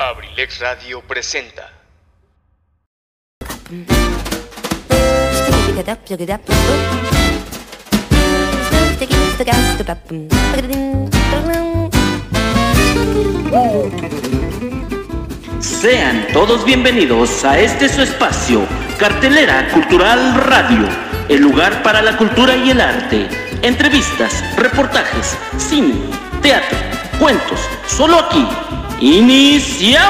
Abrilex Radio presenta. Sean todos bienvenidos a este su espacio, Cartelera Cultural Radio, el lugar para la cultura y el arte. Entrevistas, reportajes, cine, teatro, cuentos, solo aquí. ¡Iniciamos!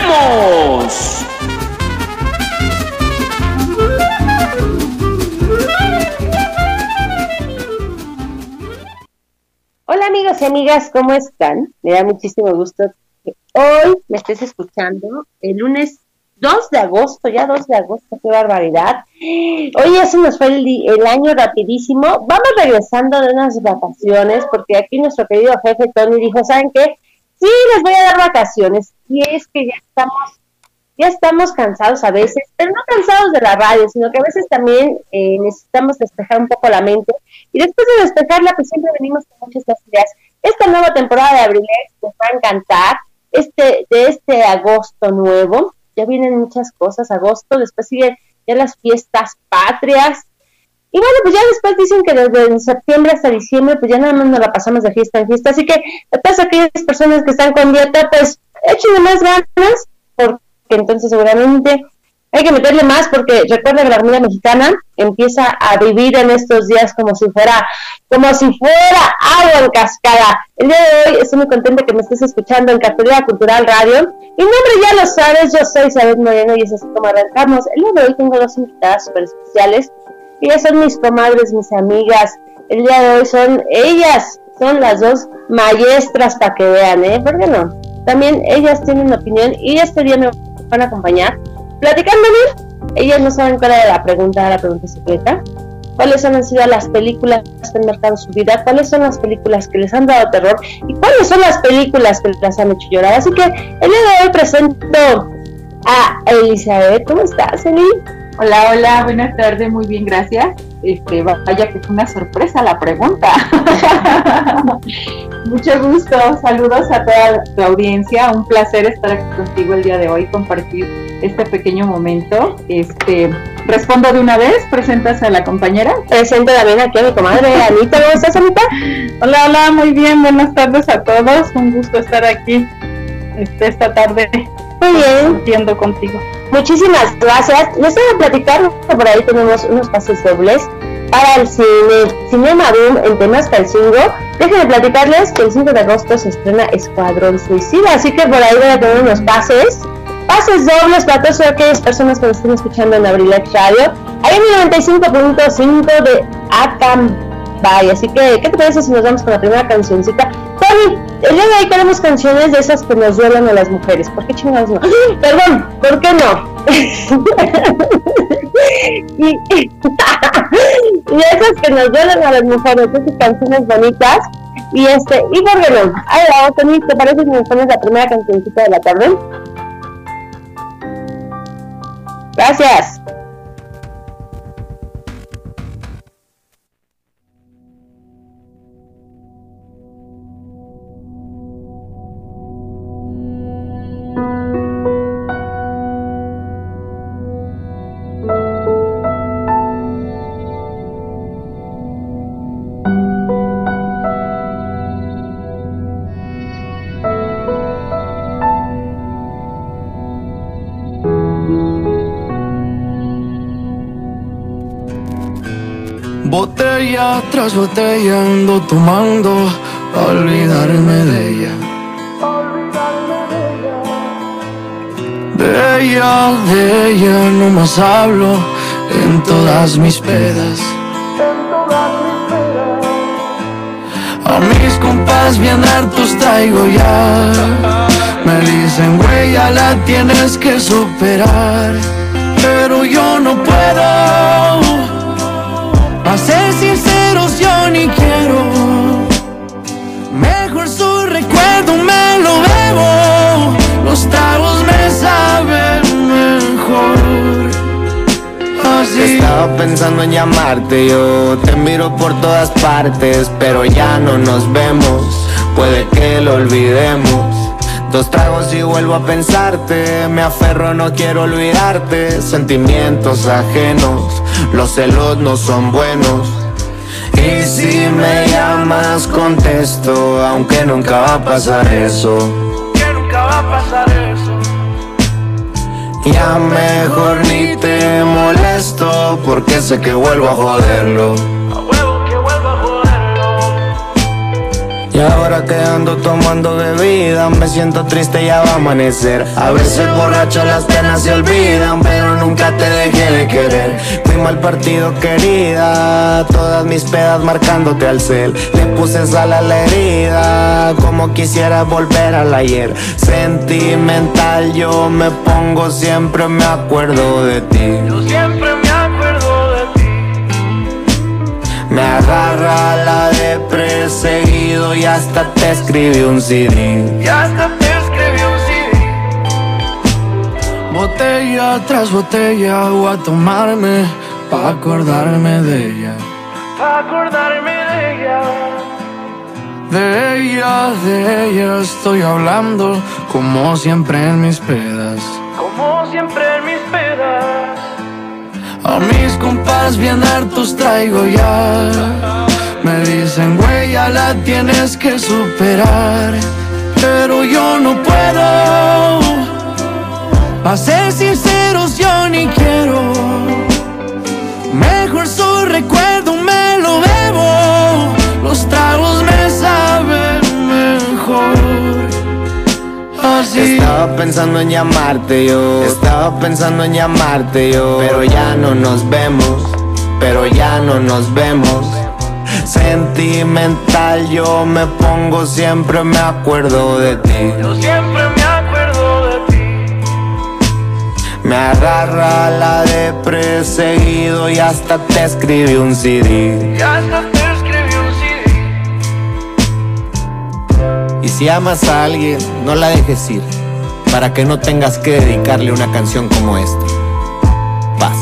Hola amigos y amigas, ¿cómo están? Me da muchísimo gusto que hoy me estés escuchando el lunes 2 de agosto, ya 2 de agosto, qué barbaridad. Hoy ya se nos fue el, el año rapidísimo. Vamos regresando de unas vacaciones porque aquí nuestro querido jefe Tony dijo, ¿saben qué? Sí, les voy a dar vacaciones. Y es que ya estamos, ya estamos cansados a veces, pero no cansados de la radio, sino que a veces también eh, necesitamos despejar un poco la mente. Y después de despejarla, pues siempre venimos con muchas ideas. Esta nueva temporada de Abrilex les va a encantar. Este, de este agosto nuevo, ya vienen muchas cosas, agosto, después siguen ya las fiestas patrias. Y bueno, pues ya después dicen que desde septiembre hasta diciembre, pues ya nada más nos la pasamos de fiesta en fiesta. Así que a todas aquellas personas que están con dieta, pues échenle más ganas, porque entonces seguramente hay que meterle más, porque recuerda que la comida mexicana empieza a vivir en estos días como si fuera, como si fuera agua en cascada. El día de hoy estoy muy contenta que me estés escuchando en Cartelera Cultural Radio. Mi nombre ya lo sabes, yo soy Isabel Moreno y es así como arrancamos. El día de hoy tengo dos invitadas súper especiales. Ellas son mis comadres, mis amigas. El día de hoy son ellas, son las dos maestras para que vean, ¿eh? ¿Por qué no? También ellas tienen opinión y este día me van a acompañar platicándome. Ellas no saben cuál era la pregunta, la pregunta secreta. ¿Cuáles han sido las películas que han marcado su vida? ¿Cuáles son las películas que les han dado terror? ¿Y cuáles son las películas que las han hecho llorar? Así que el día de hoy presento a Elizabeth. ¿Cómo estás, Eli? Hola, hola, buenas tardes, muy bien, gracias. Este, vaya que fue una sorpresa la pregunta. Mucho gusto, saludos a toda tu audiencia, un placer estar aquí contigo el día de hoy, compartir este pequeño momento. Este, respondo de una vez, presentas a la compañera. Presento también aquí a mi comadre Anita. ¿Cómo estás, Anita? Hola, hola, muy bien, buenas tardes a todos, un gusto estar aquí esta tarde Muy bien. compartiendo contigo. Muchísimas gracias. Les voy a platicar que por ahí tenemos unos pases dobles para el cine Cinema Boom en temas Calcingo. Déjenme platicarles que el 5 de agosto se estrena Escuadrón Suicida, así que por ahí voy a tener unos pases. Pases dobles para todas aquellas personas que nos estén escuchando en Abrilex Radio. Hay un 95.5 de Acambay, así que, ¿qué te parece si nos vamos con la primera cancioncita? Tony, el día de hoy queremos canciones de esas que nos duelen a las mujeres. ¿Por qué chingados no? Perdón, ¿por qué no? y, y esas que nos duelen a las mujeres, esas canciones bonitas. Y este, y por qué no? Ahí va, Tony, ¿te parece si nos pones la primera cancioncita de la tarde? Gracias. Botella tras botella ando tomando olvidarme de ella. De ella, de ella no más hablo en todas mis pedas. A mis compas bien hartos traigo ya. Me dicen, güey, ya la tienes que superar. Pero yo no puedo. A ser sinceros yo ni quiero Mejor su recuerdo me lo bebo Los tragos me saben mejor Así Estaba pensando en llamarte, yo te miro por todas partes, pero ya no nos vemos, puede que lo olvidemos. Dos tragos y vuelvo a pensarte, me aferro, no quiero olvidarte. Sentimientos ajenos, los celos no son buenos. Y si me llamas contesto, aunque nunca va a pasar eso. Que nunca va a pasar eso. Ya mejor ni te molesto, porque sé que vuelvo a joderlo. Y ahora que ando tomando bebida Me siento triste, ya va a amanecer A veces borracho las penas se olvidan Pero nunca te dejé de querer. Fui mal partido querida. Todas mis pedas marcándote al cel. Le puse sal a la herida Como quisiera volver al ayer. Sentimental yo me pongo Siempre me acuerdo de ti. Yo siempre me acuerdo de ti. Me agarra la de perseguido y hasta te escribí un CD. Y hasta Botella tras botella voy a tomarme pa' acordarme de ella. Pa' acordarme de ella. De ella, de ella estoy hablando como siempre en mis pedas. Como siempre en mis pedas. A mis compas bien hartos traigo ya. Me dicen, güey, ya la tienes que superar. Pero yo no puedo. A ser sinceros, yo ni quiero. Mejor su recuerdo me lo bebo. Los tragos me saben mejor. Estaba pensando en llamarte yo, estaba pensando en llamarte yo, pero ya no nos vemos, pero ya no nos vemos. Sentimental yo me pongo, siempre me acuerdo de ti. Yo siempre Me agarra la de perseguido y hasta te escribí un CD. Y hasta te Y si amas a alguien, no la dejes ir, para que no tengas que dedicarle una canción como esta. Paz.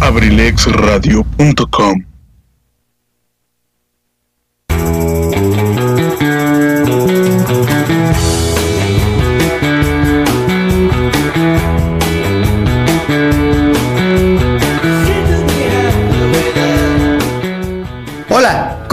abrilexradio.com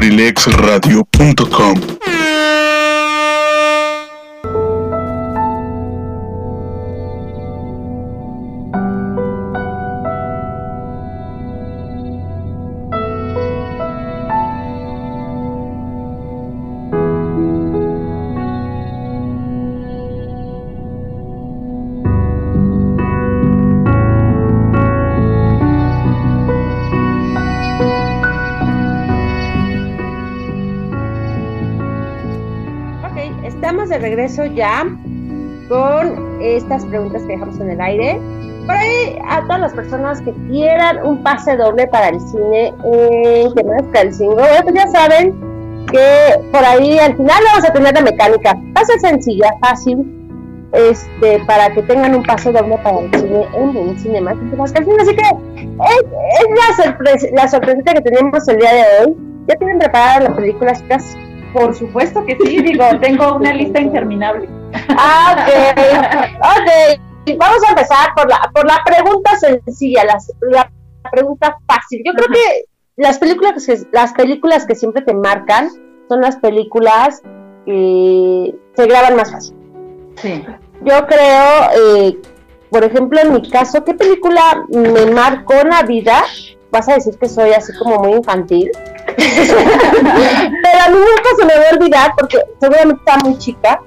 abrilexradio.com regreso ya con estas preguntas que dejamos en el aire. Por ahí, a todas las personas que quieran un pase doble para el cine en Jiménez Calcingo, pues ya saben que por ahí al final vamos a tener la mecánica. Va a ser sencilla, fácil, este, para que tengan un pase doble para el cine en el cine más Así que es, es la, sorpresa, la sorpresita que tenemos el día de hoy. ¿Ya tienen preparada la película, chicas? Por supuesto que sí, digo, tengo una lista interminable. Ah, ok. Ok. Vamos a empezar por la, por la pregunta sencilla, las- la, pregunta fácil. Yo creo que las películas que las películas que siempre te marcan son las películas que se graban más fácil. Sí. Yo creo, eh, por ejemplo, en mi caso, ¿qué película me marcó la vida? Vas a decir que soy así como muy infantil. Pero a mí nunca se me va a olvidar porque seguramente estaba muy chica.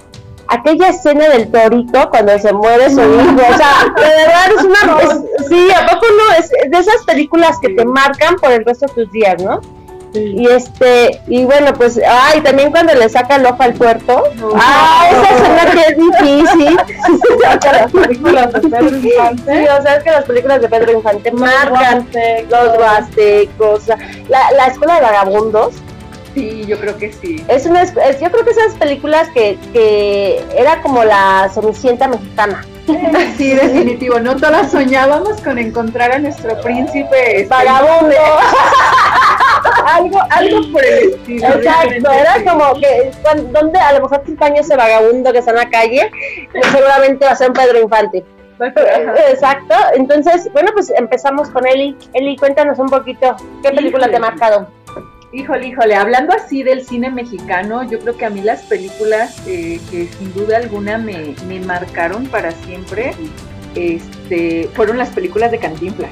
aquella escena del torito cuando se muere su hijo, o sea, de verdad es una, es- sí, a poco no, es de esas películas que te marcan por el resto de tus días, ¿no? Y este, y bueno, pues, ay, también cuando le saca el ojo al puerto, ah, esa escena que es difícil. Las películas de Pedro Infante. Sí, o sea, es que las películas de Pedro Infante marcan los huastecos, la, la escuela de vagabundos, Sí, yo creo que sí. es una, es- es- yo creo que esas películas que, que era como la Cenicienta mexicana. Sí, definitivo. No todas soñábamos con encontrar a nuestro príncipe este, Vagabundo. algo, algo por el estilo. Exacto, era como que donde a lo mejor te años ese vagabundo que está en la calle, seguramente va a ser un Pedro Infante. Exacto, entonces, bueno, pues empezamos con Eli. Eli, cuéntanos un poquito, ¿qué película te ha marcado? Híjole, híjole, hablando así del cine mexicano, yo creo que a mí las películas eh, que sin duda alguna me, me marcaron para siempre este, fueron las películas de Cantinflas.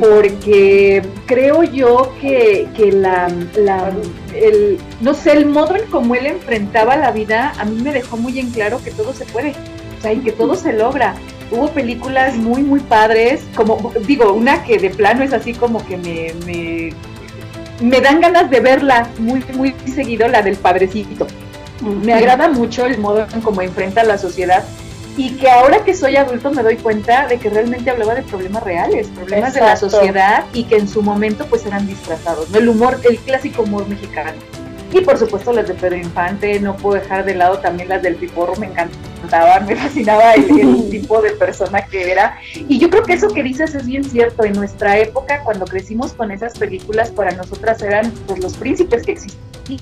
Porque creo yo que, que la, la- el, no sé, el modo en cómo él enfrentaba la vida a mí me dejó muy en claro que todo se puede, o sea, y que todo se logra. Hubo películas muy, muy padres, como, digo, una que de plano es así como que me, me, me dan ganas de verla muy, muy seguido, la del padrecito. Me agrada mucho el modo en cómo enfrenta la sociedad y que ahora que soy adulto me doy cuenta de que realmente hablaba de problemas reales, problemas de la sociedad y que en su momento pues eran disfrazados, ¿no? El humor, el clásico humor mexicano. Y por supuesto las de Pedro Infante, no puedo dejar de lado también las del Piporro, me encantaban, me fascinaba el, el tipo de persona que era. Y yo creo que eso que dices es bien cierto, en nuestra época cuando crecimos con esas películas para nosotras eran pues los príncipes que existían y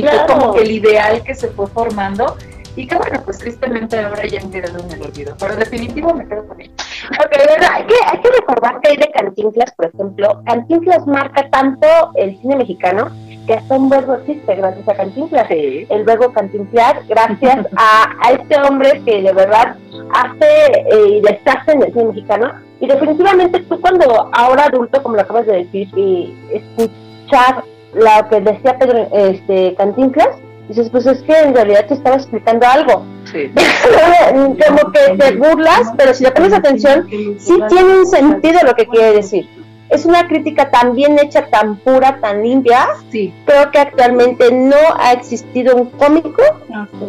fue Claro. como que el ideal que se fue formando y que bueno, pues tristemente ahora ya han quedado en el olvido, pero definitivo me quedo con ello. Ok, bueno, hay que, hay que recordar que hay de Cantinflas, por ejemplo, Cantinflas marca tanto el cine mexicano que hasta un verbo existe gracias a Cantinflas. El verbo cantinflar, gracias a, a este hombre que de verdad hace eh, y deshace en el cine mexicano. Y definitivamente tú cuando ahora adulto, como lo acabas de decir, y escuchar lo que decía Pedro este, Cantinflas, dices, pues es que en realidad te estaba explicando algo. Sí. como que te burlas, pero si le pones atención, sí tiene un sentido lo que quiere decir. Es una crítica tan bien hecha, tan pura, tan limpia. Sí, Creo que actualmente no ha existido un cómico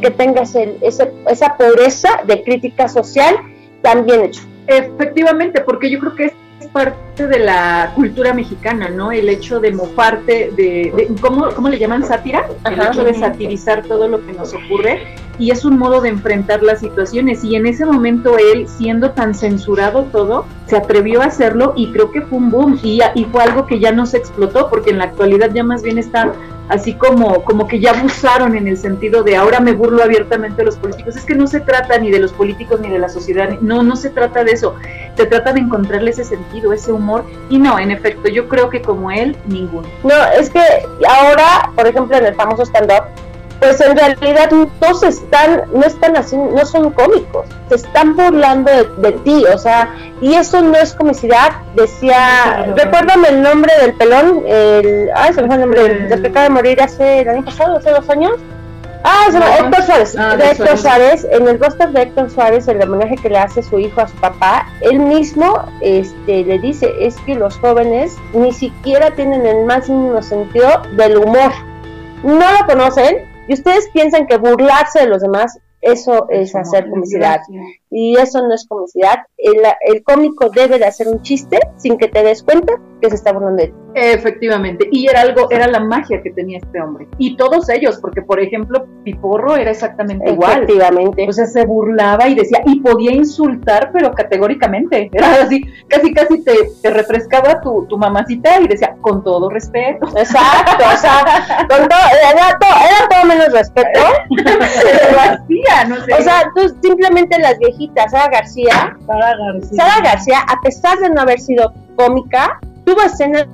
que tenga ese- ese- esa pureza de crítica social tan bien hecho. efectivamente, porque yo creo que es parte de la cultura mexicana, ¿no? El hecho de mofarte, de, de- ¿cómo, ¿cómo le llaman sátira? El Ajá. hecho de satirizar todo lo que nos ocurre y es un modo de enfrentar las situaciones y en ese momento él, siendo tan censurado todo, se atrevió a hacerlo y creo que fue un boom y, y fue algo que ya no se explotó porque en la actualidad ya más bien está así como, como que ya abusaron en el sentido de ahora me burlo abiertamente de los políticos. Es que no se trata ni de los políticos ni de la sociedad, no, no se trata de eso. Se trata de encontrarle ese sentido, ese humor. Y no, en efecto, yo creo que como él, ninguno. No, es que ahora, por ejemplo, en el famoso stand-up, pues en realidad no se están, no están haciendo, no son cómicos, se están burlando de, de ti, o sea, y eso no es comicidad, decía, recuérdame el nombre del pelón, el, ay, se me fue el nombre, del, del que acaba de morir hace el año pasado, hace dos años, ah, se No. Héctor Suárez, Ah, de de Héctor Suárez. Suárez, en el roster de Héctor Suárez, el homenaje que le hace su hijo a su papá, él mismo este, le dice, es que los jóvenes ni siquiera tienen el más mínimo sentido del humor, no lo conocen, y ustedes piensan que burlarse de los demás, eso es hacer comicidad. Y eso no es comicidad. El, el cómico debe de hacer un chiste sin que te des cuenta que se está burlando de ti. Efectivamente, y era algo, era la magia que tenía este hombre. Y todos ellos, porque por ejemplo, Piporro era exactamente igual. Efectivamente. O sea, se burlaba y decía, y podía insultar, pero categóricamente. Era así, casi, casi te, te refrescaba tu, tu mamacita y decía, con todo respeto. Exacto, o sea, con todo, era, todo, era todo menos respeto. Pero lo hacía, no sé. O sea, tú simplemente las viejitas, Sara García, Sara García. Sara García, a pesar de no haber sido cómica, tuvo escenas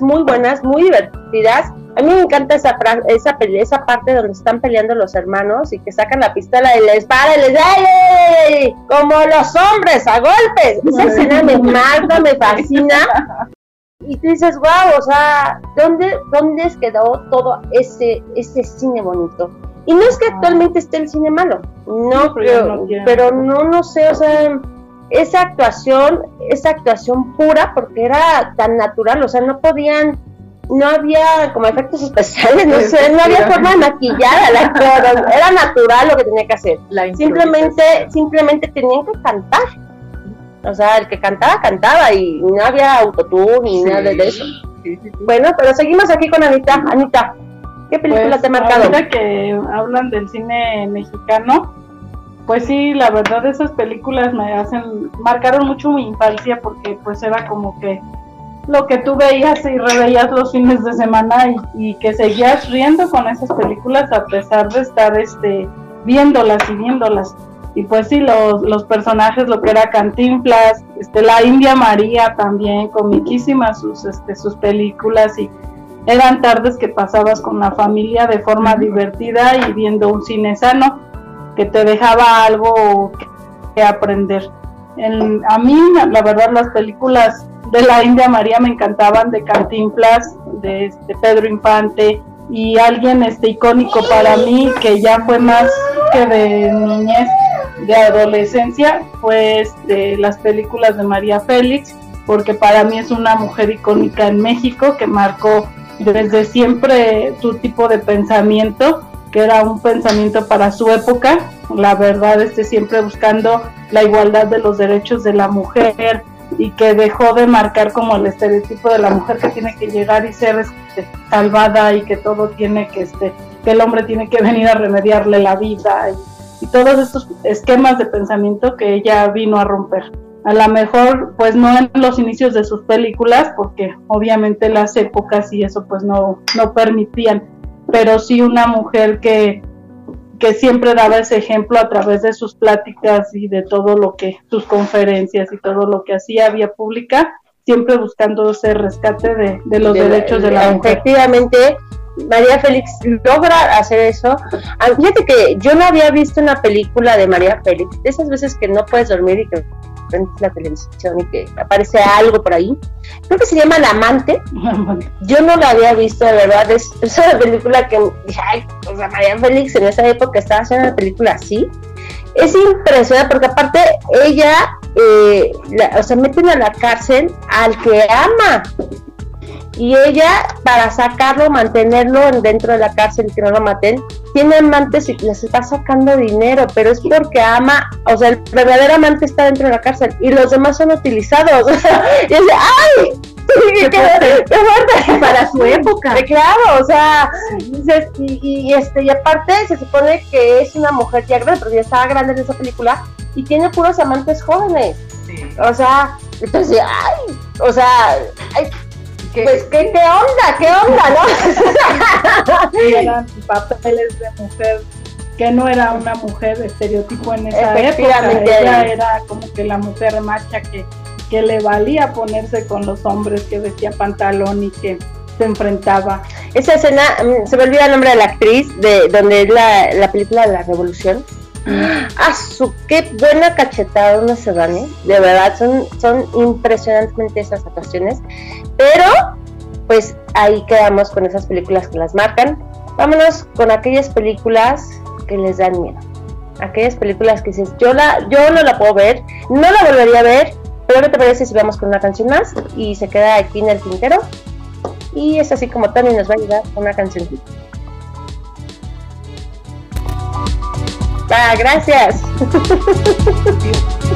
muy buenas, muy divertidas. A mí me encanta esa, esa, esa parte donde están peleando los hermanos y que sacan la pistola y les para y les ¡ay! como los hombres a golpes. Esa escena me marca, me fascina. Y tú dices, wow, o sea, ¿dónde, dónde quedó todo ese, ese cine bonito? Y no es que actualmente esté el cine malo, no, pero, pero no, no sé, o sea, esa actuación, esa actuación pura, porque era tan natural, o sea, no podían, no había como efectos especiales, no sé, no había forma de maquillar al actor, era natural lo que tenía que hacer. Simplemente, simplemente tenían que cantar. O sea, el que cantaba, cantaba y no había autotune ni nada de eso. bueno, pero seguimos aquí con Anita. Anita, ¿qué película pues, te ha marcado? Ahorita que hablan del cine mexicano, pues sí, la verdad esas películas me hacen, marcaron mucho mi infancia porque pues era como que lo que tú veías y reveías los fines de semana y, que seguías riendo con esas películas a pesar de estar este viéndolas y viéndolas. Y pues sí, los, los personajes, lo que era Cantinflas, este, la India María también, comiquísimas sus, este, sus películas y eran tardes que pasabas con la familia de forma divertida y viendo un cine sano que te dejaba algo que, aprender. a mí, la verdad, las películas de la India María me encantaban, de Cantinflas, de este Pedro Infante, y alguien este icónico para mí, que ya fue más que de niñez, de adolescencia, fue este, las películas de María Félix, porque para mí es una mujer icónica en México que marcó desde siempre su tipo de pensamiento que era un pensamiento para su época, la verdad, este siempre buscando la igualdad de los derechos de la mujer y que dejó de marcar como el estereotipo de la mujer que tiene que llegar y ser este, salvada y que todo tiene que, este, que el hombre tiene que venir a remediarle la vida y, todos estos esquemas de pensamiento que ella vino a romper. A lo mejor, pues no en los inicios de sus películas, porque obviamente las épocas y eso pues no, no permitían, pero sí una mujer que, que siempre daba ese ejemplo a través de sus pláticas y de todo lo que, sus conferencias y todo lo que hacía vía pública, siempre buscando ese rescate de, de los derechos de la mujer. Efectivamente, María Félix logra hacer eso. Ah, fíjate que yo no había visto una película de María Félix, de esas veces que no puedes dormir y que prendes la televisión y que aparece algo por ahí. Creo que se llama La Amante. Yo no la había visto, de verdad. Es, una película que dije, ay, o sea, María Félix en esa época estaba haciendo una película así. Es impresionante porque aparte ella, eh, o sea, meten a la cárcel al que ama y ella para sacarlo, mantenerlo dentro de la cárcel y que no lo maten, tiene amantes y les está sacando dinero, pero es porque ama, o sea, el verdadero amante está dentro de la cárcel y los demás son utilizados. y dice, ¡ay! Qué, fuerte, para su época. Claro, o sea, y, este, y aparte se supone que es una mujer ya grande, porque ya estaba grande en esa película, y tiene puros amantes jóvenes. O sea, entonces, ay, o sea, ay, pues, ¿qué, ¿qué, onda? ¿Qué onda, no? eran papeles de mujer que no era una mujer de estereotipo en esa época. Ella era como que la mujer macha que, que le valía ponerse con los hombres, que vestía pantalón y que se enfrentaba. Esa escena, mm, se me olvida el nombre de la actriz, de donde es la, la película de la revolución. ¡Ah, su qué buena cachetada una se dan, ¿eh? De verdad, son, son impresionantemente esas actuaciones. Pero, pues ahí quedamos con esas películas que las marcan. Vámonos con aquellas películas que les dan miedo. Aquellas películas que dices, yo, la, yo no la puedo ver, no la volvería a ver, pero ¿qué te parece si vamos con una canción más? Y se queda aquí en el tintero. Y es así como Tony nos va a ayudar con una canción. Ah, gracias.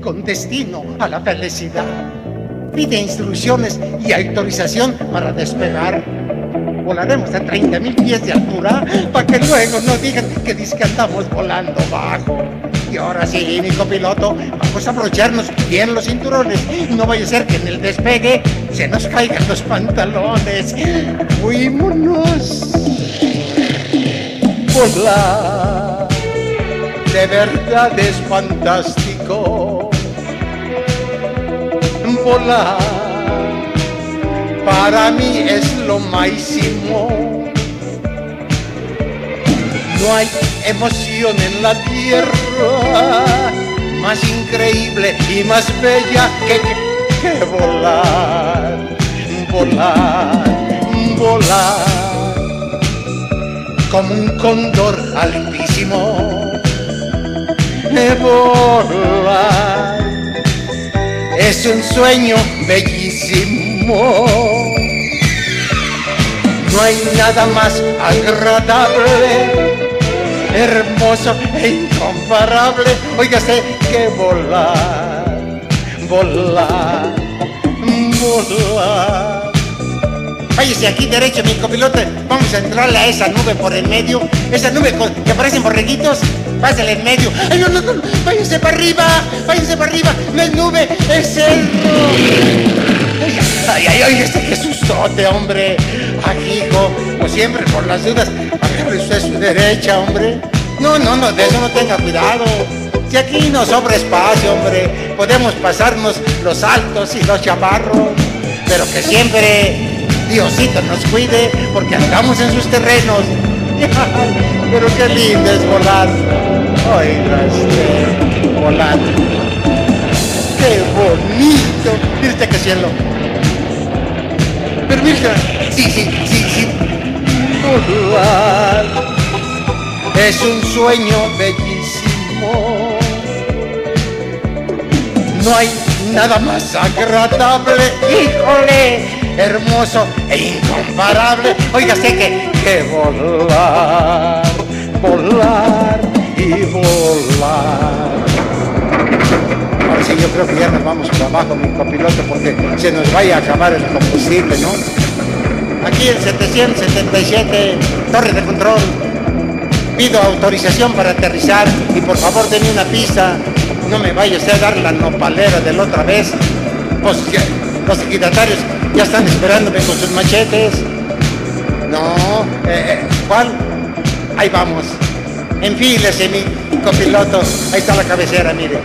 con destino a la felicidad. Pide instrucciones y autorización para despegar. Volaremos a 30 mil pies de altura para que luego no digan que andamos volando bajo. Y ahora sí, mi copiloto, vamos a abrocharnos bien los cinturones. No vaya a ser que en el despegue se nos caigan los pantalones. Fuímonos. volar de verdad es fantástico. Volar para mí es lo máximo. No hay emoción en la tierra más increíble y más bella que, que, volar, volar, volar como un cóndor altísimo. De volar es un sueño bellísimo. No hay nada más agradable, hermoso e incomparable. Óigase que volar, volar, volar. Váyase aquí derecho, mi copilote. Vamos a entrarle a esa nube por el medio. Esa nube con- que parecen borreguitos. Pásale en medio. Ay, no, no, no. Váyase para arriba. Váyase para arriba. No es nube, es cerro. Ay, ay, ay, este qué sustote, hombre. Aquí, hijo, como siempre, por las dudas. Agarre usted su derecha, hombre. No, no, no, de eso no tenga cuidado. Si aquí no sobra espacio, hombre, podemos pasarnos los altos y los chaparros. Pero que siempre Diosito nos cuide, porque andamos en sus terrenos. Pero qué lindo es volar. Oiga, este, volar. Qué bonito. Usted qué cielo. Pero sí, sí, sí, sí. Volar es un sueño bellísimo. No hay nada más agradable, híjole, hermoso e incomparable. Oiga, sé que, que volar, volar y volar. Ahora sí, yo creo que ya nos vamos para abajo, mi copiloto, porque se nos vaya a acabar el combustible, ¿no? Aquí en 777, torre de control. Pido autorización para aterrizar y por favor denme una pista. No me vaya usted a dar la nopalera de la otra vez. Que los equidatarios ya están esperándome con sus machetes. No, eh, eh, ¿cuál? Ahí vamos. Enfílese mi copiloto. Ahí está la cabecera, mire.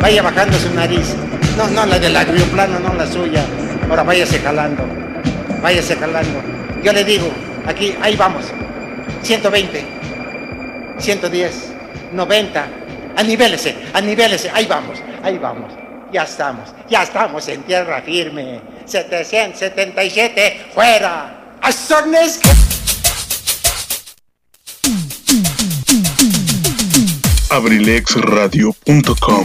Vaya bajando su nariz. No, no, la del agrioplano, no la suya. Ahora váyase jalando. Váyase jalando. Yo le digo, aquí, ahí vamos. 120, 110, 90. Anivélese, anivélese. Ahí vamos, ahí vamos. Ya estamos, ya estamos en tierra firme. 777, fuera. ¡Azones! abrilexradio.com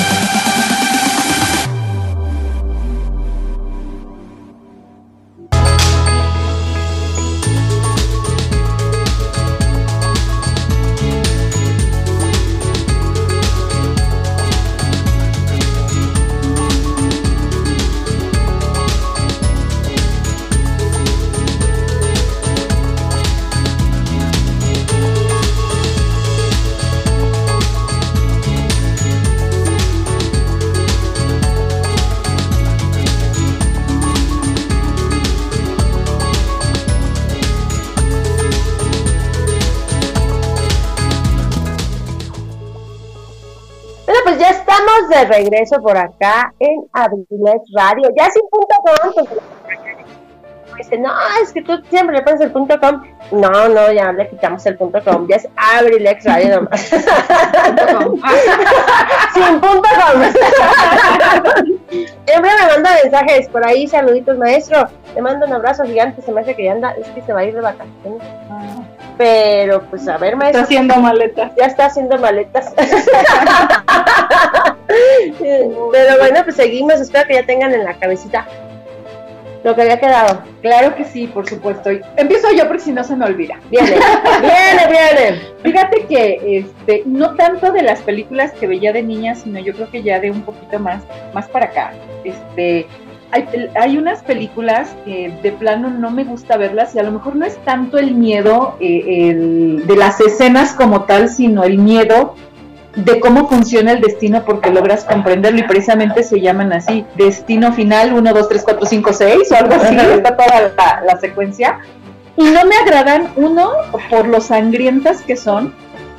Ya estamos de regreso por acá en Abrilex Radio. Ya sin punto com, dice, no, es que tú siempre le pones el punto com. No, no, ya le quitamos el punto com. Ya es Abrilex Radio nomás. sin punto com. Siempre me manda mensajes por ahí, saluditos maestro. Te mando un abrazo gigante, se me hace que ya anda, es que se va a ir de vacaciones. Pero pues a ver, maestro. Está haciendo maletas. Ya está haciendo maletas. Pero bueno, pues seguimos. Espero que ya tengan en la cabecita lo que había quedado. Claro que sí, por supuesto. Y Empiezo yo porque si no se me olvida. Viene, viene, viene. Fíjate que este, no tanto de las películas que veía de niña, sino yo creo que ya de un poquito más, más para acá. Este, hay, hay unas películas que de plano no me gusta verlas y a lo mejor no es tanto el miedo eh, el- de las escenas como tal, sino el miedo de cómo funciona el destino porque logras comprenderlo y precisamente se llaman así, destino final 1, 2, 3, 4, 5, 6 o algo así, está toda la, la secuencia. Y no me agradan, uno, por lo sangrientas que son,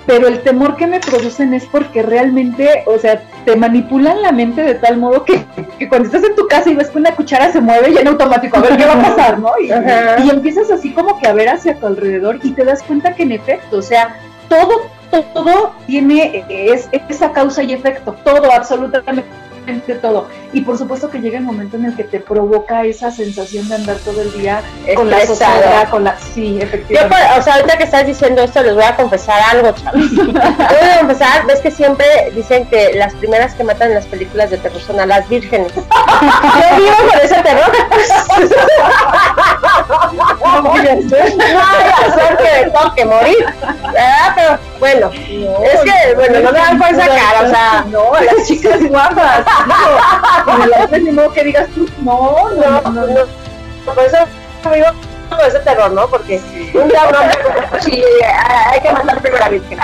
pero el temor que me producen es porque realmente, o sea, te manipulan la mente de tal modo que, que cuando estás en tu casa y ves que una cuchara se mueve ya en automático, a ver qué va a pasar, ¿no? Y, y empiezas así como que a ver hacia tu alrededor y te das cuenta que en efecto, o sea, todo, todo tiene eh, es, esa causa y efecto, todo, absolutamente todo. Y por supuesto que llega el momento en el que te provoca esa sensación de andar todo el día con la zozobra, con la... Sí, Yo, efectivamente. pues, o sea, ahorita que estás diciendo esto, les voy a confesar algo, chavos. Voy a confesar, ves que siempre dicen que las primeras que matan en las películas de terror son a las vírgenes. Yo vivo con ese terror. Vaya que toque morir. Pero bueno, es que, bueno, no me dan por esa cara, o sea. No, las chicas guapas. modo que digas tú, no, no, no, no. Por eso terror, ¿no? Porque un día ah, hay que matar primero a la virgen.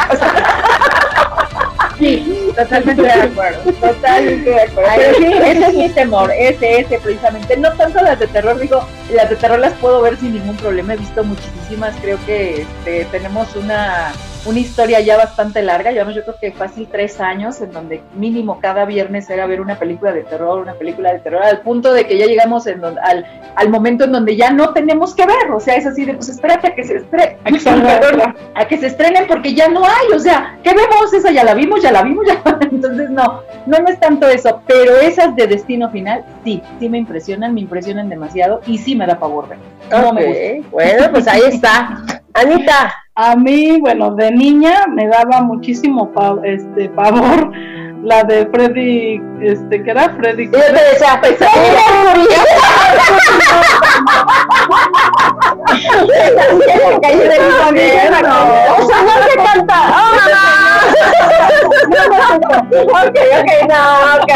Sí, totalmente de acuerdo, totalmente de acuerdo. Pero sí, ese es mi temor, ese, ese precisamente. No tanto las de terror, digo, las de terror las puedo ver sin ningún problema, he visto muchísimas, creo que este, tenemos una, una historia ya bastante larga, llevamos yo creo que fácil tres años, en donde mínimo cada viernes era ver una película de terror, una película de terror, al punto de que ya llegamos en don- al, al momento en donde ya no tenemos que ver, o sea, es así de, pues espérate a que se estrene, a que, se estrenen porque ya no hay, o sea, ¿qué vemos? Esa ya la vimos, ya la vimos, ya. Entonces, no, no, no es tanto eso, pero esas de destino final, sí, sí me impresionan, me impresionan demasiado y sí me da pavor ver. No me gusta. Bueno, pues ahí está. Anita. A mí, bueno, de niña me daba muchísimo pa- este, pavor la de Freddy, este, que era Freddy. Yo decía, pues, O sea, no se canta. Ok, ok, no, ok,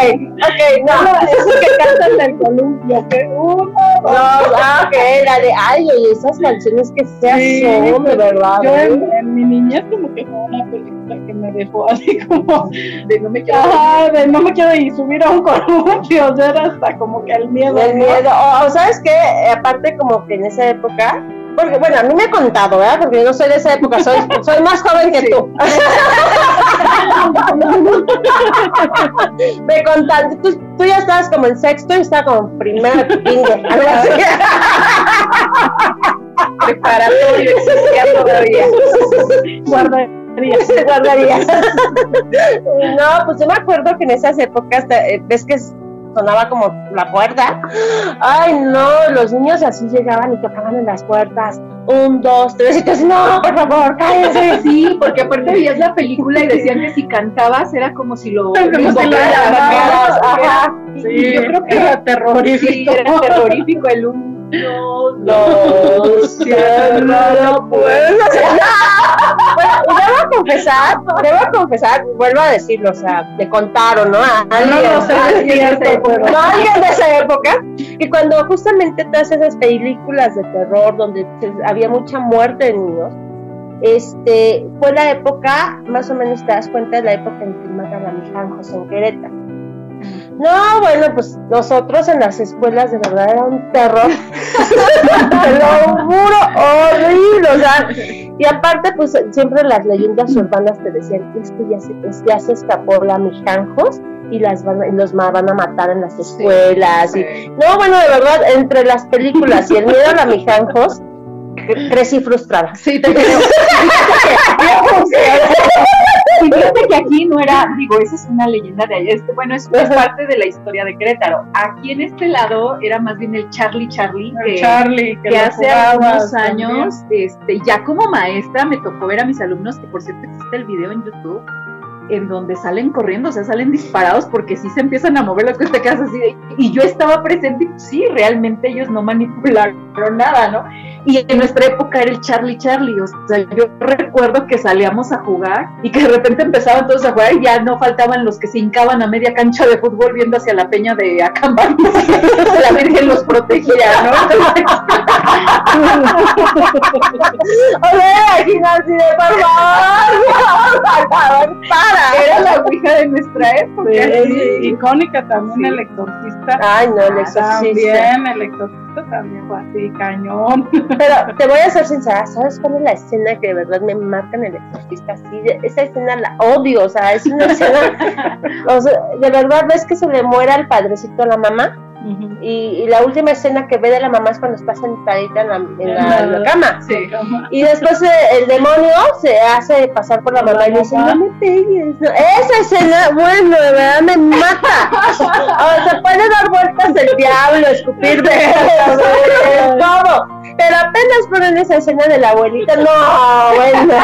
ok, no. Esos que cantan el columpio, que uno, No, ah, ok, la de, ay, oye, esas canciones que se de verdad. Yo en, en mi niñez como que fue una película que me dejó así como De no me quiero Ajá, de no me quiero ir subir a un columpio, era hasta como que el miedo. Del ¿no? miedo. O, o sabes qué, aparte como que en esa época, porque bueno, a mí me he contado, ¿verdad? Porque yo no soy de esa época, soy, soy más joven que tú. me contaste, tú, tú ya estabas como en sexto y estaba como primer kinder, algo así. preparatorio existía todavía. Guardaría. Se guardaría. no, pues yo me acuerdo que en esas épocas, eh, ves que sonaba como la puerta. Ay, no, los niños así llegaban y tocaban en las puertas. Un, dos, tres, y así, no, por favor, cállense. Sí, porque aparte veías la película y decían que si cantabas era como si lo Como si lo ajá. Yo creo que Era terrorífico. sí, era terrorífico el uno, Dos, no puedes hacer Bueno, debo confesar, debo confesar, vuelvo a decirlo, o sea, te contaron, ¿no? A alguien, no de esa época, pero- no, alguien de esa época, que cuando justamente todas esas películas de terror donde se- había mucha muerte de niños, este, fue la época, más o menos te das cuenta de la época en que matan a mi José en Querétaro. No, bueno, pues nosotros en las escuelas de verdad era un terror. Te lo juro, horrible. O sea, Y aparte, pues siempre las leyendas urbanas te decían, es que ya se, ya se escapó la Mijanjos y las van, los van a matar en las escuelas. y- no, bueno, de verdad, entre las películas y el miedo a la Mijanjos, cre- crecí frustrada. Sí, te creo. Fíjate que aquí no era, digo, esa es una leyenda de allá, este, bueno, es, es parte de la historia de Querétaro. Aquí en este lado era más bien el Charlie Charlie, El que, Charlie, que que lo hace algunos también. años, este, ya como maestra me tocó ver a mis alumnos, que por cierto existe el video en YouTube, en donde salen corriendo, o sea, salen disparados porque sí se empiezan a mover las cosas, te quedas así de- y yo estaba presente y sí, realmente ellos no manipularon nada, ¿no? Y en nuestra época era el Charlie Charlie, o sea, yo recuerdo que salíamos a jugar y que de repente empezaban todos a jugar y ya no faltaban los que se hincaban a media cancha de fútbol viendo hacia la peña de Acambay, la Virgen los protegía, ¿no? O sea, imagínate, de por favor, para. Era la ouija de nuestra época. Sí, sí. icónica también el exorcista. Ay, no, el exorcista. También, el exorcista también fue así, cañón. Pero te voy a ser sincera, ¿sabes cuál es la escena que de verdad me marca en el exorcista? Sí, esa escena la odio, o sea, es una escena, o sea, de verdad ves que se le muera al padrecito a la mamá y, y la última escena que ve de la mamá es cuando está sentadita en la, en la- en la cama. Sí. Y después eh, el demonio se hace pasar por la mamá y le dice, no me pegues. no". Esa escena, bueno, de verdad me mata. O sea, puede dar vueltas el diablo, escupir besos, eh, todo. Pero apenas ponen esa escena de la abuelita, no, bueno.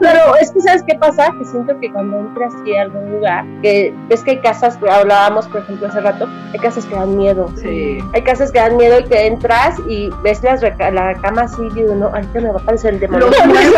Pero es que, ¿sabes qué pasa? Que siento que cuando entras así a algún lugar, que ves que hay casas, hablábamos, por ejemplo, hace rato, hay casas que dan miedo. Sí. Hay casas que dan miedo y que entras y ves las la cama así y digo, no, ahorita me va a aparecer el demonio. Los muebles,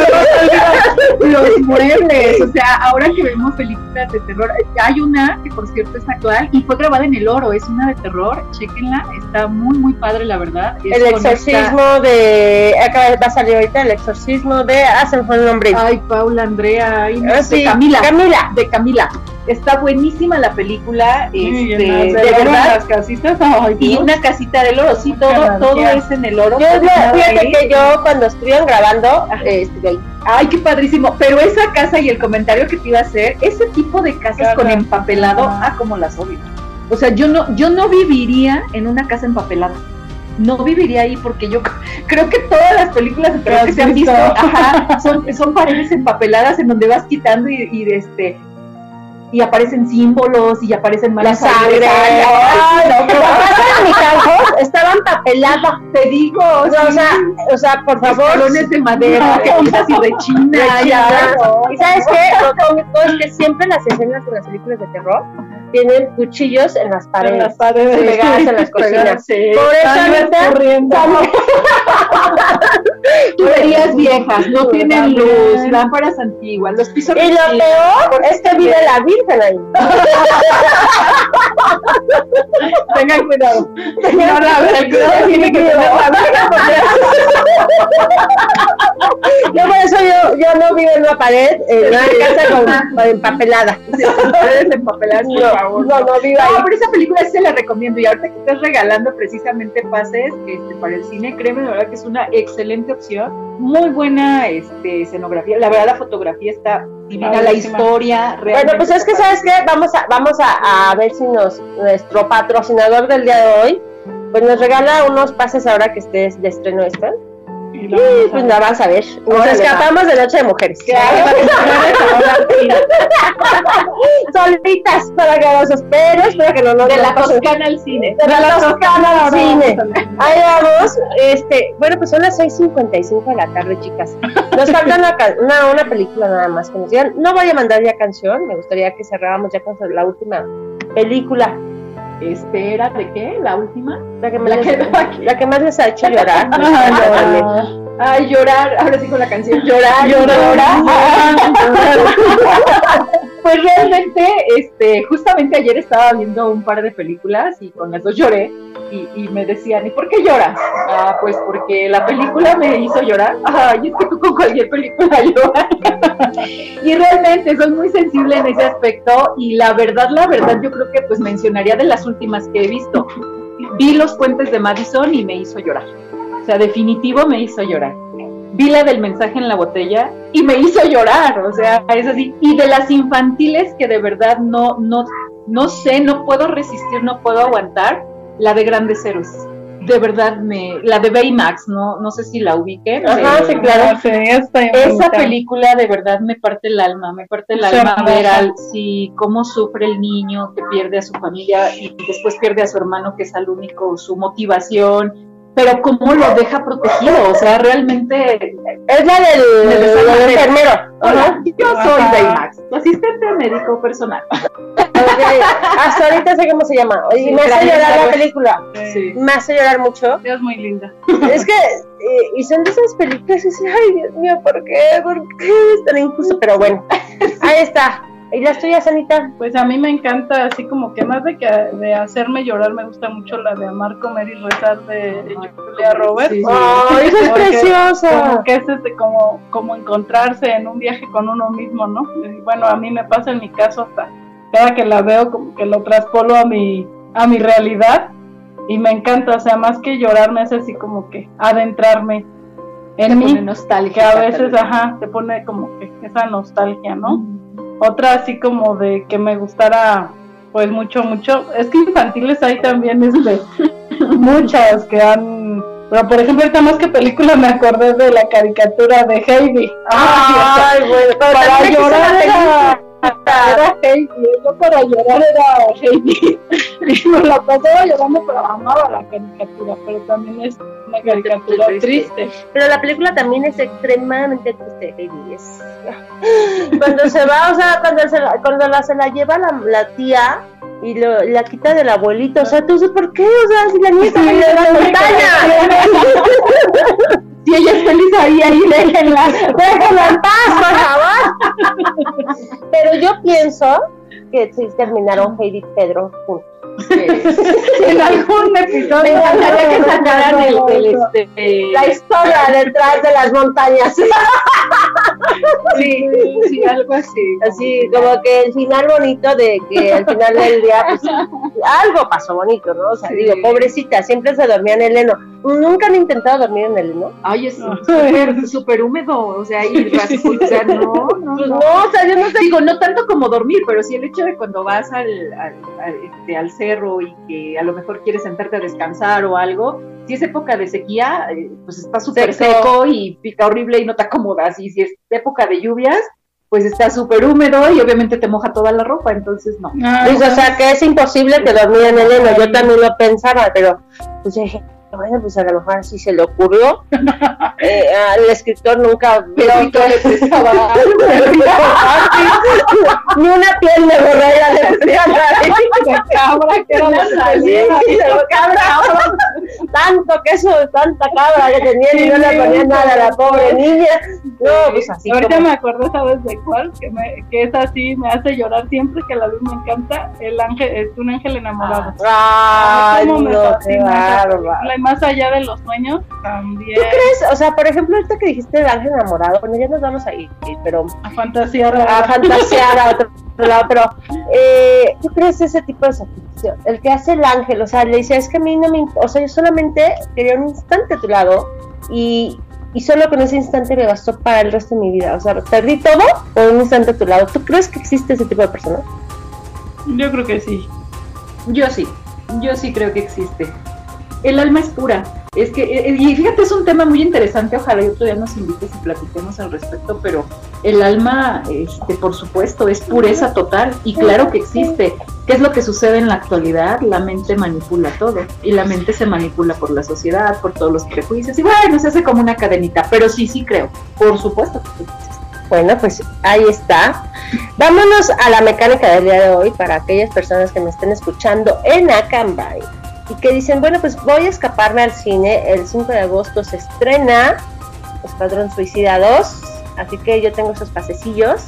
los muebles, o sea, ahora que vemos películas de terror, hay una que por cierto es actual y fue grabada en el oro, es una de terror, chequenla, está muy muy padre la verdad. Es El exorcismo de. Acaba, va a salir ahorita el exorcismo de. Ah, se me fue el nombre. Ay, Paula, Andrea, ay, no Ah, sí, Camila. Camila. De Camila. Está buenísima la película, Sí, este, de verdad. las casitas, ay, Y una casita del oro, sí, todo, todo es en el oro. Yo, fíjate que yo cuando estuvieron grabando, eh, estuve ahí. Ay, qué padrísimo. Pero esa casa y el comentario que te iba a hacer, ese tipo de casas Claro. con empapelado, ah, como las odio. O sea, yo no, yo no viviría en una casa empapelada. No viviría ahí porque yo creo que todas las películas de terror que se han visto, ajá, son, son paredes empapeladas en donde vas quitando y, y este y aparecen símbolos y aparecen La malas sangre. Ay, no, no, pasan mis hijos, estaban papeladas. te digo, O sea, o sí. sea, o sea, por favor. Escalones de madera, que quitas y de China, De ya. China. Y sabes qué? Lo cómico es que siempre las escenas de las películas de terror tienen cuchillos en las paredes. En las paredes. Pegadas en las cocinas. Sí. Por eso ahorita. Tuberías viejas, no tienen luz, lámparas antiguas, los pisos Y lo peor es que vive la Virgen ahí. Tengan cuidado. No, la tiene que tener la Yo por eso yo, yo no vivo en una pared, en una casa con, con empapelada. Puedes empapelar, por No, favor. no, no vivo ahí. No, pero esa película sí se la recomiendo. Y ahorita que estás regalando precisamente pases este, para el cine, créeme, la verdad que es una excelente Muy buena este, escenografía. La verdad, la fotografía está divina, la historia. Bueno, pues es que sabes qué, vamos a, vamos a, a ver si nos, nuestro patrocinador del día de hoy, pues nos regala unos pases ahora que estés de estreno esto. Y a pues la vas a ver. Nos Órale, escapamos de Noche de Mujeres. Solitas para que nos espero, espero que no nos De la Toscana al cine. De la Toscana al cine. Ahí vamos, este, bueno, pues son las 6.55 de la tarde, chicas. Nos falta una, una, una película nada más que nos digan. No voy a mandar ya canción, me gustaría que cerráramos ya con la última película. Espera, ¿de qué? ¿La última? La que, más La les, que- la que más les ha hecho llorar. Ay, Perdóname. no. Ay, llorar. Ahora sí con la canción. Llorar, Llorar. Pues realmente, este, justamente ayer estaba viendo un par de películas y con las lloré y, y me decían, ¿y por qué lloras? Ah, pues porque la película me hizo llorar. Ay, es que tú con cualquier película lloras. y realmente soy muy sensible en ese aspecto y la verdad, la verdad, yo creo que pues mencionaría de las últimas que he visto. Vi los puentes de Madison y me hizo llorar. O sea, definitivo me hizo llorar. Vi la del mensaje en la botella y me hizo llorar, o sea, es así. Y de las infantiles que de verdad no, no, no sé, no puedo resistir, no puedo aguantar, la de Grandes Héroes. De verdad me, la de Baymax, no, no sé si la ubiqué. Ajá, sí, claro. Esa película de verdad me parte el alma, me parte el alma hermosa. ver al, sí, cómo sufre el niño que pierde a su familia y después pierde a su hermano que es el único, su motivación, pero cómo lo deja protegido, o sea, realmente... Es la del, enfermero. Hola, yo soy Ajá. Baymax, tu asistente médico personal. Ok, Hasta ahorita sé cómo se llama. Oye, Sí, me hace llorar la película. Sí. Me hace llorar mucho. Es muy linda. Es que, eh, y son de esas películas que dices, ay, Dios mío, ¿por qué? ¿Por qué es tan injusto? Pero bueno, ahí está. ¿Y las tuyas, Anita? Pues a mí me encanta, así como que más de que de hacerme llorar, me gusta mucho la de Amar, Comer y Rezar de Julia Roberts. Sí, sí. ¡Ay, esa es preciosa! Como que es este, como, como encontrarse en un viaje con uno mismo, ¿no? Y bueno, a mí me pasa en mi caso hasta cada que la veo como que lo traspolo a mi, a mi realidad y me encanta, o sea, más que llorar me hace así como que adentrarme en Te mí, pone nostálgica, que a veces, ajá, te pone como que esa nostalgia, ¿no? Otra así como de que me gustara pues mucho, mucho. Es que infantiles hay también este, muchas que han... Pero por ejemplo, ahorita más que película me acordé de la caricatura de Heidi. Ay, bueno, pero para llorar era, era Heidi, yo para llorar era Heidi. Y me la pasaba llorando, pero amaba la caricatura, pero también es una caricatura triste. triste. Pero la película también es extremadamente triste, baby. Es... Cuando se va, o sea, cuando, se la, cuando la, se la lleva la, la tía y lo, la quita del abuelito, o sea, tú dices, ¿por qué? O sea, si la niña está en la montaña. Si ella es feliz ahí, ahí, déjenla. Déjala en paz, por favor. Pero yo pienso que sí terminaron Heidi y Pedro juntos. En algún episodio. Me encantaría que sacaran el, el, este, la historia detrás de las montañas. Sí, sí, algo así. Así, como que el final bonito de que al final del día, pues, algo pasó bonito, ¿no? O sea, Sí. digo, pobrecita, siempre se dormía en el heno. Nunca han intentado dormir en el heno. Ay, es súper, súper húmedo, o sea, y raspo- o sea, no, no, Pues no. no, o sea, yo no sé. Digo, no tanto como dormir, pero sí el hecho de cuando vas al, al, al, este, al cerro y que a lo mejor quieres sentarte a descansar o algo, si es época de sequía, eh, pues está súper Seco. seco y pica horrible y no te acomodas. Y si es época de lluvias, pues está súper húmedo y obviamente te moja toda la ropa, entonces no. Pues, o sea, que es imposible que dormir en el heno. Yo también lo pensaba, pero pues dije, bueno, pues a lo mejor así se le ocurrió. Eh, al escritor nunca le prestaba ni una piel de borrega le de cabra que era la Sí, salida. sí, de cabra. Tanto queso, tanta cabra que tenía y no le ponían nada a la pobre niña. No, pues así Ahorita como- me acuerdo, ¿sabes de cuál? Que, me, que es así, me hace llorar siempre que la luz me encanta. El ángel, es un ángel enamorado. Ay, Cómo me no, qué fascina bárbaro. Más allá de los sueños, también. ¿Tú crees? O sea, por ejemplo, ahorita que dijiste el ángel enamorado, bueno, ya nos vamos a ir, pero A fantasear. a fantasear a otro lado, pero eh, ¿tú crees ese tipo de sacrificio? El que hace el ángel, o sea, le dice, es que a mí no me, o sea, yo solamente quería un instante a tu lado y, y solo con ese instante me bastó para el resto de mi vida, o sea, perdí todo por un instante a tu lado. ¿Tú crees que existe ese tipo de persona? Yo creo que sí. Yo sí, yo sí creo que existe. El alma es pura. Es que, eh, y fíjate, es un tema muy interesante. Ojalá y otro día nos invites y platiquemos al respecto. Pero el alma, este, por supuesto, es pureza total y claro que existe. ¿Qué es lo que sucede en la actualidad? La mente manipula todo y la mente se manipula por la sociedad, por todos los prejuicios y bueno, se hace como una cadenita. Pero sí, sí creo. Por supuesto que existe. Bueno, pues ahí está. Vámonos a la mecánica del día de hoy para aquellas personas que me estén escuchando en Acambay y que dicen, bueno, pues voy a escaparme al cine. El 5 de agosto se estrena Escuadrón Suicida 2, así que yo tengo esos pasecillos.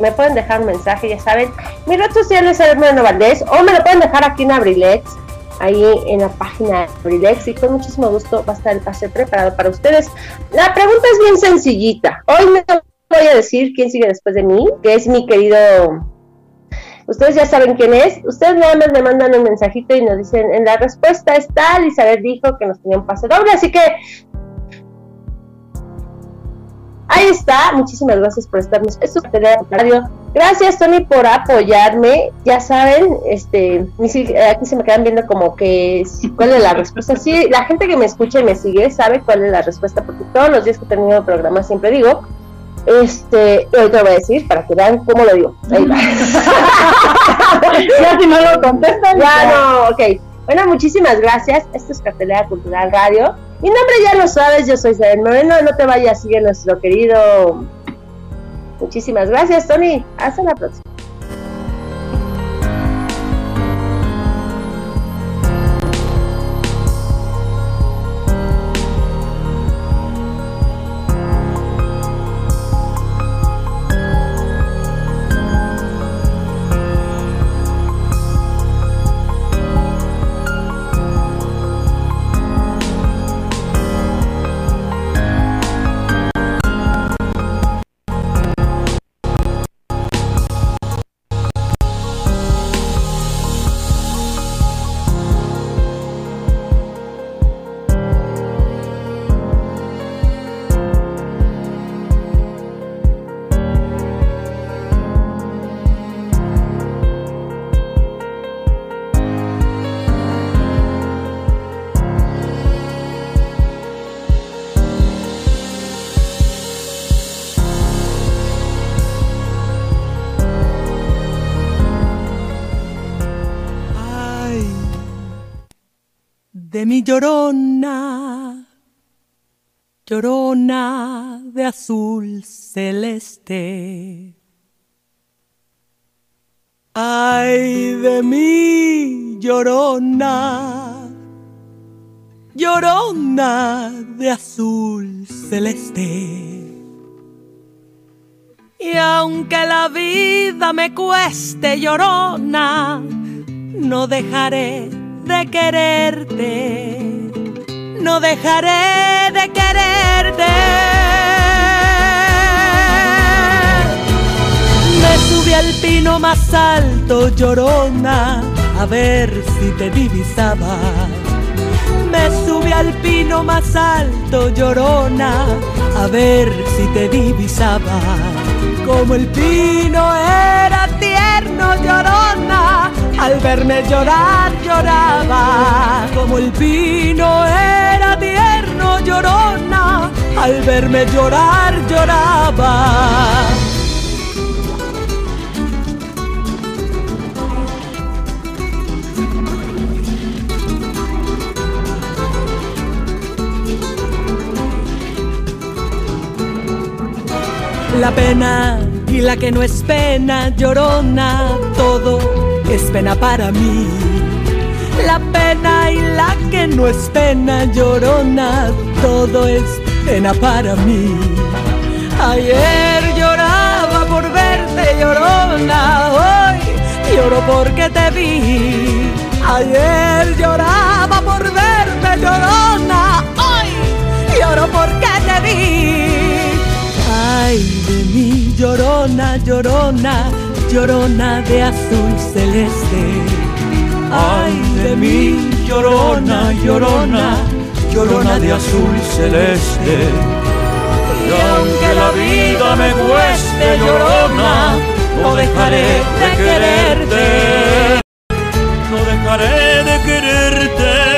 Me pueden dejar un mensaje, ya saben. Mi red social es Hermano Valdés o me lo pueden dejar aquí en Abrilex, ahí en la página de Abrilex y con muchísimo gusto va a estar el pase preparado para ustedes. La pregunta es bien sencillita. Hoy me voy a decir quién sigue después de mí, que es mi querido. Ustedes ya saben quién es. Ustedes nada más me mandan un mensajito y nos dicen, en la respuesta está, Elizabeth dijo que nos tenía un pase doble, así que Ahí está, muchísimas gracias por estarnos. Esto es Radio. Gracias, Tony, por apoyarme. Ya saben, este, aquí se me quedan viendo como que cuál es la respuesta. Sí, la gente que me escucha y me sigue sabe cuál es la respuesta, porque todos los días que he tenido programa siempre digo, este, te lo voy a decir para que vean cómo lo digo. Ahí va. ya si no lo contestan. Ya, no, ok. Bueno, muchísimas gracias. Esto es Cartelera Cultural Radio. Mi nombre ya lo sabes, yo soy Isabel Moreno. No te vayas, sigue nuestro querido. Muchísimas gracias, Tony. Hasta la próxima. De mi llorona, llorona de azul celeste. Ay de mi llorona, llorona de azul celeste. Y aunque la vida me cueste llorona, no dejaré de quererte, no dejaré de quererte. Me subí al pino más alto, llorona, a ver si te divisaba. Me subí al pino más alto, llorona, a ver si te divisaba. Como el pino era tierno, llorona, al verme llorar lloraba, como el pino era tierno llorona, al verme llorar lloraba. La pena y la que no es pena llorona, todo es pena para mí. La pena y la que no es pena llorona, todo es pena para mí. Ayer lloraba por verte llorona, hoy lloro porque te vi. Ayer lloraba por verte llorona, hoy lloro porque te vi. Ay de mí llorona, llorona llorona de azul celeste. Ay de mí, llorona, llorona, llorona de azul celeste. Y aunque la vida me cueste, llorona, no dejaré de quererte. No dejaré de quererte.